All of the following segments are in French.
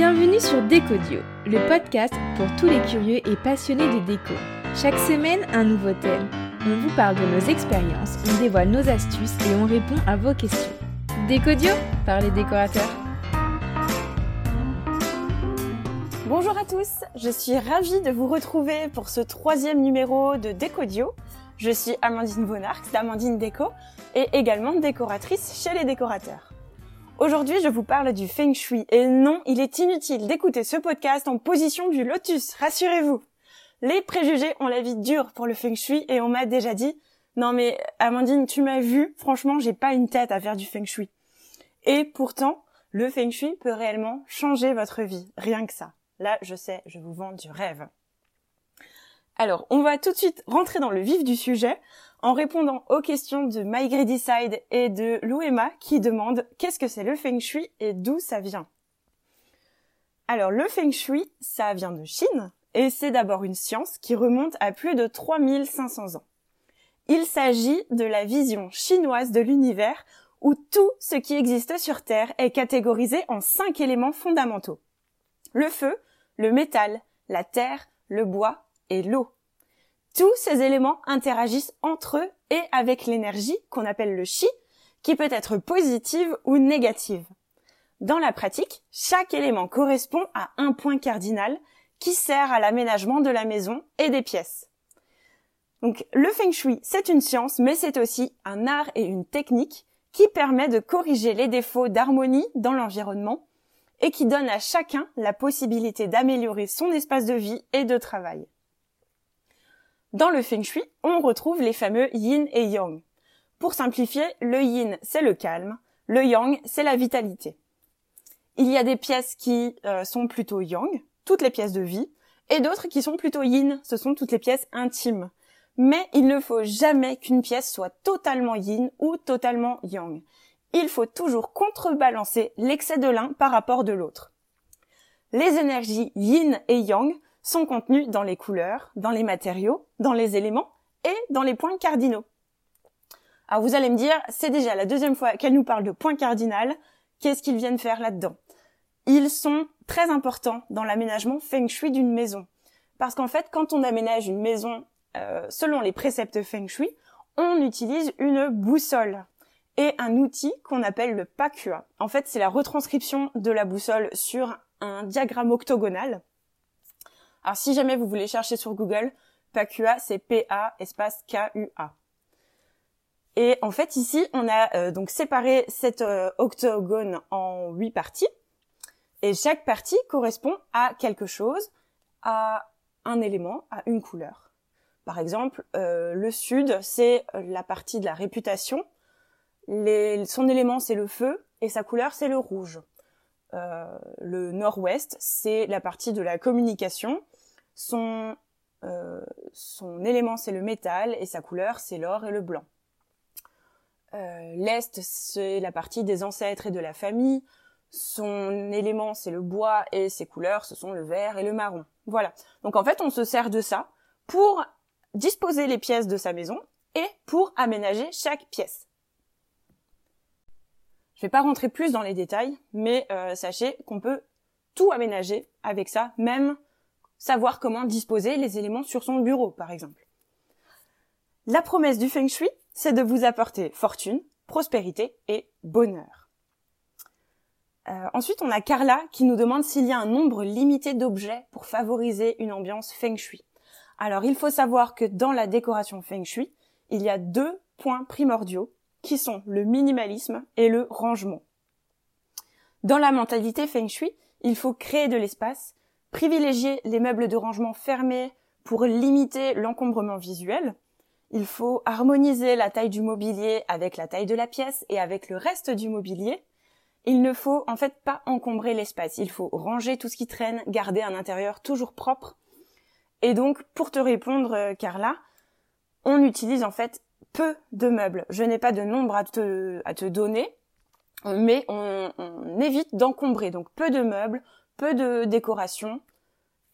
Bienvenue sur Décodio, le podcast pour tous les curieux et passionnés de déco. Chaque semaine, un nouveau thème. On vous parle de nos expériences, on dévoile nos astuces et on répond à vos questions. Décodio par les décorateurs. Bonjour à tous, je suis ravie de vous retrouver pour ce troisième numéro de Décodio. Je suis Amandine Bonarx d'Amandine Déco et également décoratrice chez les décorateurs. Aujourd'hui, je vous parle du feng shui. Et non, il est inutile d'écouter ce podcast en position du lotus, rassurez-vous. Les préjugés ont la vie dure pour le feng shui et on m'a déjà dit "Non mais Amandine, tu m'as vu, franchement, j'ai pas une tête à faire du feng shui." Et pourtant, le feng shui peut réellement changer votre vie, rien que ça. Là, je sais, je vous vends du rêve. Alors, on va tout de suite rentrer dans le vif du sujet en répondant aux questions de MyGreedySide et de Louema qui demandent qu'est-ce que c'est le Feng Shui et d'où ça vient? Alors le Feng Shui, ça vient de Chine et c'est d'abord une science qui remonte à plus de 3500 ans. Il s'agit de la vision chinoise de l'univers où tout ce qui existe sur Terre est catégorisé en cinq éléments fondamentaux. Le feu, le métal, la terre, le bois et l'eau. Tous ces éléments interagissent entre eux et avec l'énergie qu'on appelle le chi, qui peut être positive ou négative. Dans la pratique, chaque élément correspond à un point cardinal qui sert à l'aménagement de la maison et des pièces. Donc le feng shui, c'est une science, mais c'est aussi un art et une technique qui permet de corriger les défauts d'harmonie dans l'environnement et qui donne à chacun la possibilité d'améliorer son espace de vie et de travail. Dans le feng shui, on retrouve les fameux yin et yang. Pour simplifier, le yin, c'est le calme, le yang, c'est la vitalité. Il y a des pièces qui euh, sont plutôt yang, toutes les pièces de vie, et d'autres qui sont plutôt yin, ce sont toutes les pièces intimes. Mais il ne faut jamais qu'une pièce soit totalement yin ou totalement yang. Il faut toujours contrebalancer l'excès de l'un par rapport de l'autre. Les énergies yin et yang sont contenus dans les couleurs, dans les matériaux, dans les éléments et dans les points cardinaux. Alors vous allez me dire, c'est déjà la deuxième fois qu'elle nous parle de points cardinaux, qu'est-ce qu'ils viennent faire là-dedans? Ils sont très importants dans l'aménagement feng shui d'une maison. Parce qu'en fait, quand on aménage une maison euh, selon les préceptes feng shui, on utilise une boussole et un outil qu'on appelle le pakua. En fait, c'est la retranscription de la boussole sur un diagramme octogonal alors si jamais vous voulez chercher sur Google, PACUA, c'est P-A espace K-U-A. Et en fait ici, on a euh, donc séparé cet euh, octogone en huit parties. Et chaque partie correspond à quelque chose, à un élément, à une couleur. Par exemple, euh, le sud, c'est la partie de la réputation. son élément, c'est le feu, et sa couleur, c'est le rouge. le nord-ouest, c'est la partie de la communication, son, euh, son élément, c'est le métal et sa couleur, c'est l'or et le blanc. Euh, L'Est, c'est la partie des ancêtres et de la famille. Son élément, c'est le bois et ses couleurs, ce sont le vert et le marron. Voilà. Donc en fait, on se sert de ça pour disposer les pièces de sa maison et pour aménager chaque pièce. Je vais pas rentrer plus dans les détails, mais euh, sachez qu'on peut tout aménager avec ça, même savoir comment disposer les éléments sur son bureau, par exemple. La promesse du feng shui, c'est de vous apporter fortune, prospérité et bonheur. Euh, ensuite, on a Carla qui nous demande s'il y a un nombre limité d'objets pour favoriser une ambiance feng shui. Alors, il faut savoir que dans la décoration feng shui, il y a deux points primordiaux qui sont le minimalisme et le rangement. Dans la mentalité feng shui, il faut créer de l'espace privilégier les meubles de rangement fermés pour limiter l'encombrement visuel. Il faut harmoniser la taille du mobilier avec la taille de la pièce et avec le reste du mobilier. Il ne faut en fait pas encombrer l'espace. Il faut ranger tout ce qui traîne, garder un intérieur toujours propre. Et donc, pour te répondre, euh, Carla, on utilise en fait peu de meubles. Je n'ai pas de nombre à te, donner, mais on évite d'encombrer. Donc, peu de meubles, peu de décoration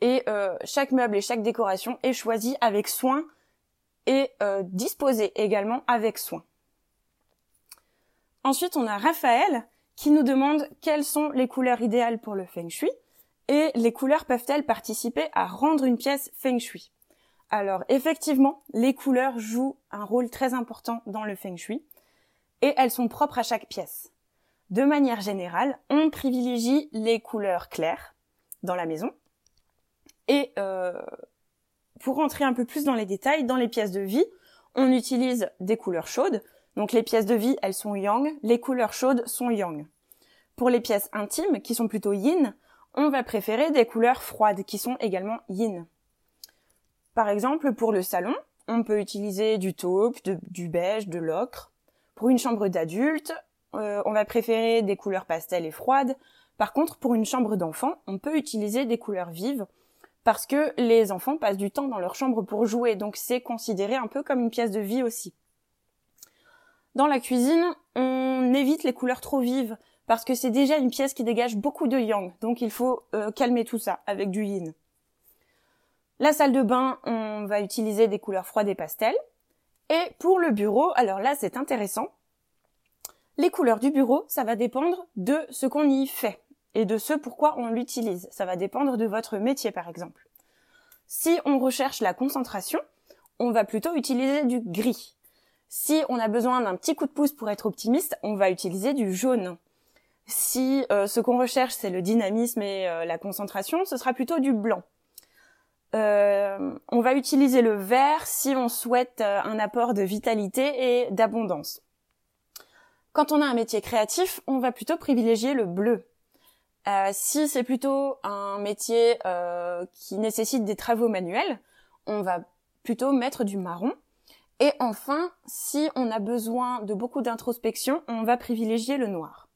et euh, chaque meuble et chaque décoration est choisi avec soin et euh, disposé également avec soin. Ensuite, on a Raphaël qui nous demande quelles sont les couleurs idéales pour le feng shui. Et les couleurs peuvent-elles participer à rendre une pièce feng shui Alors effectivement, les couleurs jouent un rôle très important dans le feng shui et elles sont propres à chaque pièce. De manière générale, on privilégie les couleurs claires dans la maison. Et euh, pour rentrer un peu plus dans les détails, dans les pièces de vie, on utilise des couleurs chaudes. Donc les pièces de vie, elles sont yang, les couleurs chaudes sont yang. Pour les pièces intimes, qui sont plutôt yin, on va préférer des couleurs froides, qui sont également yin. Par exemple, pour le salon, on peut utiliser du taupe, du beige, de l'ocre. Pour une chambre d'adulte, euh, on va préférer des couleurs pastel et froides. Par contre, pour une chambre d'enfant, on peut utiliser des couleurs vives parce que les enfants passent du temps dans leur chambre pour jouer, donc c'est considéré un peu comme une pièce de vie aussi. Dans la cuisine, on évite les couleurs trop vives parce que c'est déjà une pièce qui dégage beaucoup de yang, donc il faut euh, calmer tout ça avec du yin. La salle de bain, on va utiliser des couleurs froides et pastels. Et pour le bureau, alors là c'est intéressant. Les couleurs du bureau, ça va dépendre de ce qu'on y fait et de ce pourquoi on l'utilise. Ça va dépendre de votre métier par exemple. Si on recherche la concentration, on va plutôt utiliser du gris. Si on a besoin d'un petit coup de pouce pour être optimiste, on va utiliser du jaune. Si euh, ce qu'on recherche c'est le dynamisme et euh, la concentration, ce sera plutôt du blanc. Euh, on va utiliser le vert si on souhaite un apport de vitalité et d'abondance. Quand on a un métier créatif, on va plutôt privilégier le bleu. Euh, si c'est plutôt un métier qui nécessite des travaux manuels, on va plutôt mettre du marron. Et enfin, si on a besoin de beaucoup d'introspection, on va privilégier le noir.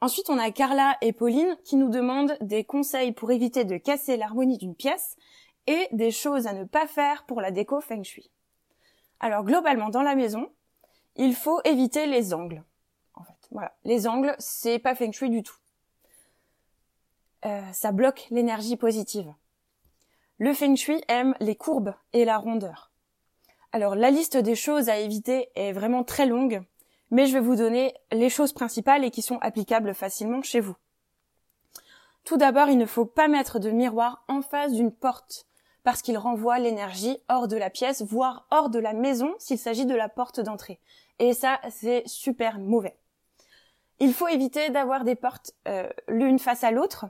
Ensuite, on a Carla et Pauline qui nous demandent des conseils pour éviter de casser l'harmonie d'une pièce et des choses à ne pas faire pour la déco feng shui. Alors globalement, dans la maison, il faut éviter les angles. En fait, voilà, les angles, c'est pas feng shui du tout. Euh, ça bloque l'énergie positive. Le feng shui aime les courbes et la rondeur. Alors la liste des choses à éviter est vraiment très longue mais je vais vous donner les choses principales et qui sont applicables facilement chez vous. Tout d'abord, il ne faut pas mettre de miroir en face d'une porte, parce qu'il renvoie l'énergie hors de la pièce, voire hors de la maison s'il s'agit de la porte d'entrée. Et ça, c'est super mauvais. Il faut éviter d'avoir des portes euh, l'une face à l'autre,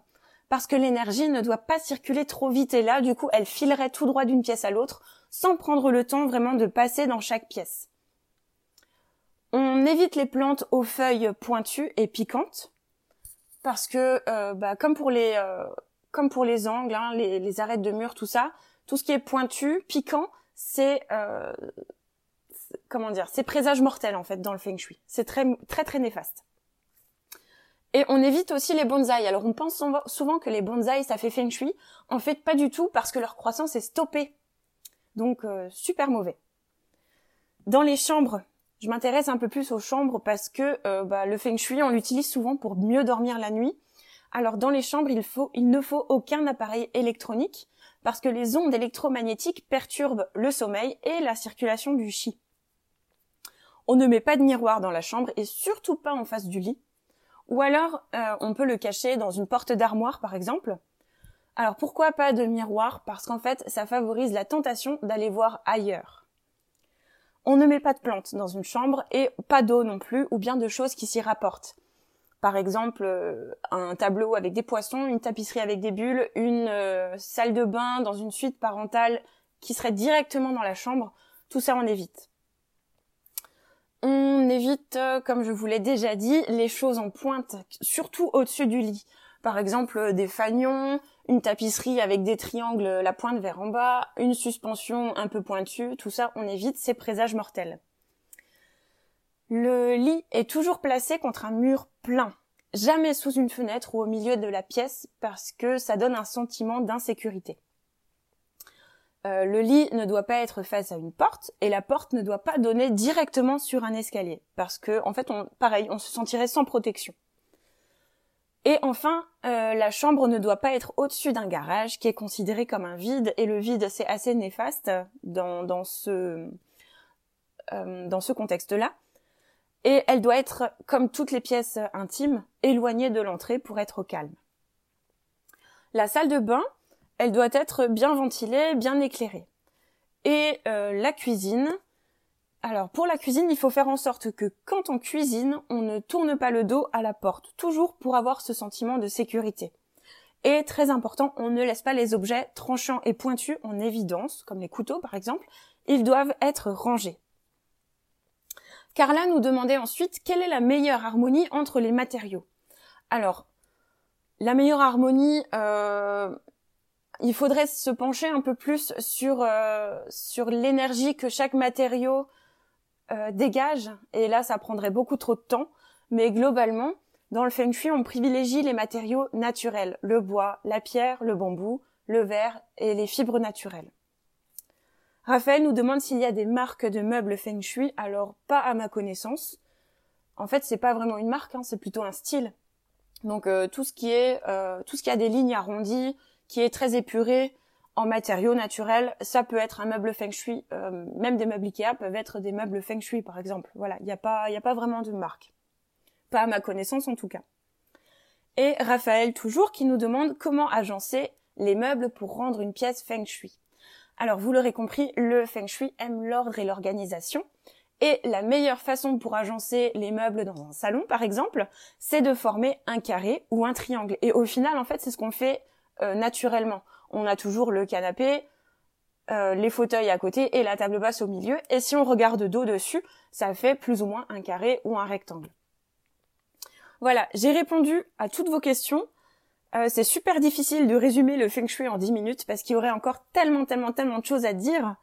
parce que l'énergie ne doit pas circuler trop vite et là, du coup, elle filerait tout droit d'une pièce à l'autre, sans prendre le temps vraiment de passer dans chaque pièce. On évite les plantes aux feuilles pointues et piquantes parce que, euh, bah, comme pour les euh, comme pour les angles, hein, les, arêtes de mur, tout ça, tout ce qui est pointu, piquant, c'est euh, comment dire, c'est présage mortel en fait dans le feng shui. C'est très très très néfaste. Et on évite aussi les bonsaïs. Alors on pense souvent que les bonsaïs ça fait feng shui. En fait pas du tout parce que leur croissance est stoppée. Donc super mauvais. Dans les chambres, je m'intéresse un peu plus aux chambres parce que euh, bah, le feng shui, on l'utilise souvent pour mieux dormir la nuit. Alors dans les chambres, il, faut, il ne faut aucun appareil électronique parce que les ondes électromagnétiques perturbent le sommeil et la circulation du chi. On ne met pas de miroir dans la chambre et surtout pas en face du lit. Ou alors, euh, on peut le cacher dans une porte d'armoire, par exemple. Alors pourquoi pas de miroir? Parce qu'en fait, ça favorise la tentation d'aller voir ailleurs. On ne met pas de plantes dans une chambre et pas d'eau non plus, ou bien de choses qui s'y rapportent. Par exemple, euh, un tableau avec des poissons, une tapisserie avec des bulles, une euh, salle de bain dans une suite parentale qui serait directement dans la chambre. Tout ça, on évite. On évite, euh, comme je vous l'ai déjà dit, les choses en pointe, surtout au-dessus du lit. Par exemple, des fanions, une tapisserie avec des triangles, la pointe vers en bas, une suspension un peu pointue, tout ça on évite ces présages mortels. Le lit est toujours placé contre un mur plein, jamais sous une fenêtre ou au milieu de la pièce parce que ça donne un sentiment d'insécurité. Euh, le lit ne doit pas être face à une porte et la porte ne doit pas donner directement sur un escalier parce que en fait on, pareil on se sentirait sans protection. Et enfin, euh, la chambre ne doit pas être au-dessus d'un garage qui est considéré comme un vide, et le vide c'est assez néfaste dans, dans ce, euh, dans ce contexte-là. Et elle doit être, comme toutes les pièces intimes, éloignée de l'entrée pour être au calme. La salle de bain, elle doit être bien ventilée, bien éclairée. Et euh, la cuisine, alors pour la cuisine, il faut faire en sorte que quand on cuisine, on ne tourne pas le dos à la porte, toujours pour avoir ce sentiment de sécurité. Et très important, on ne laisse pas les objets tranchants et pointus en évidence, comme les couteaux par exemple, ils doivent être rangés. Carla nous demandait ensuite quelle est la meilleure harmonie entre les matériaux? Alors, la meilleure harmonie, euh, il faudrait se pencher un peu plus sur euh, sur l'énergie que chaque matériau euh, dégage. Et là, ça prendrait beaucoup trop de temps. Mais globalement, dans le feng shui, on privilégie les matériaux naturels le bois, la pierre, le bambou, le verre et les fibres naturelles. Raphaël nous demande s'il y a des marques de meubles feng shui. Alors, pas à ma connaissance. En fait, c'est pas vraiment une marque, hein, c'est plutôt un style. Donc euh, tout ce qui est euh, tout ce qui a des lignes arrondies, qui est très épuré en matériaux naturels, ça peut être un meuble feng shui. Euh, même des meubles Ikea peuvent être des meubles feng shui par exemple. Voilà, il n'y a pas il a pas vraiment de marque, pas à ma connaissance en tout cas. Et Raphaël toujours qui nous demande comment agencer les meubles pour rendre une pièce feng shui. Alors vous l'aurez compris, le feng shui aime l'ordre et l'organisation. Et la meilleure façon pour agencer les meubles dans un salon, par exemple, c'est de former un carré ou un triangle. Et au final, en fait, c'est ce qu'on fait euh, naturellement. On a toujours le canapé, euh, les fauteuils à côté et la table basse au milieu. Et si on regarde dos dessus, ça fait plus ou moins un carré ou un rectangle. Voilà, j'ai répondu à toutes vos questions. Euh, c'est super difficile de résumer le feng shui en 10 minutes parce qu'il y aurait encore tellement, tellement, tellement de choses à dire.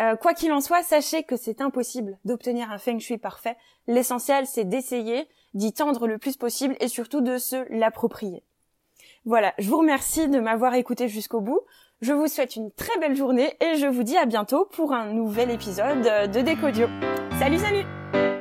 Euh, quoi qu'il en soit, sachez que c'est impossible d'obtenir un feng shui parfait. L'essentiel, c'est d'essayer, d'y tendre le plus possible et surtout de se l'approprier. Voilà, je vous remercie de m'avoir écouté jusqu'au bout. Je vous souhaite une très belle journée et je vous dis à bientôt pour un nouvel épisode de Décodio. Salut, salut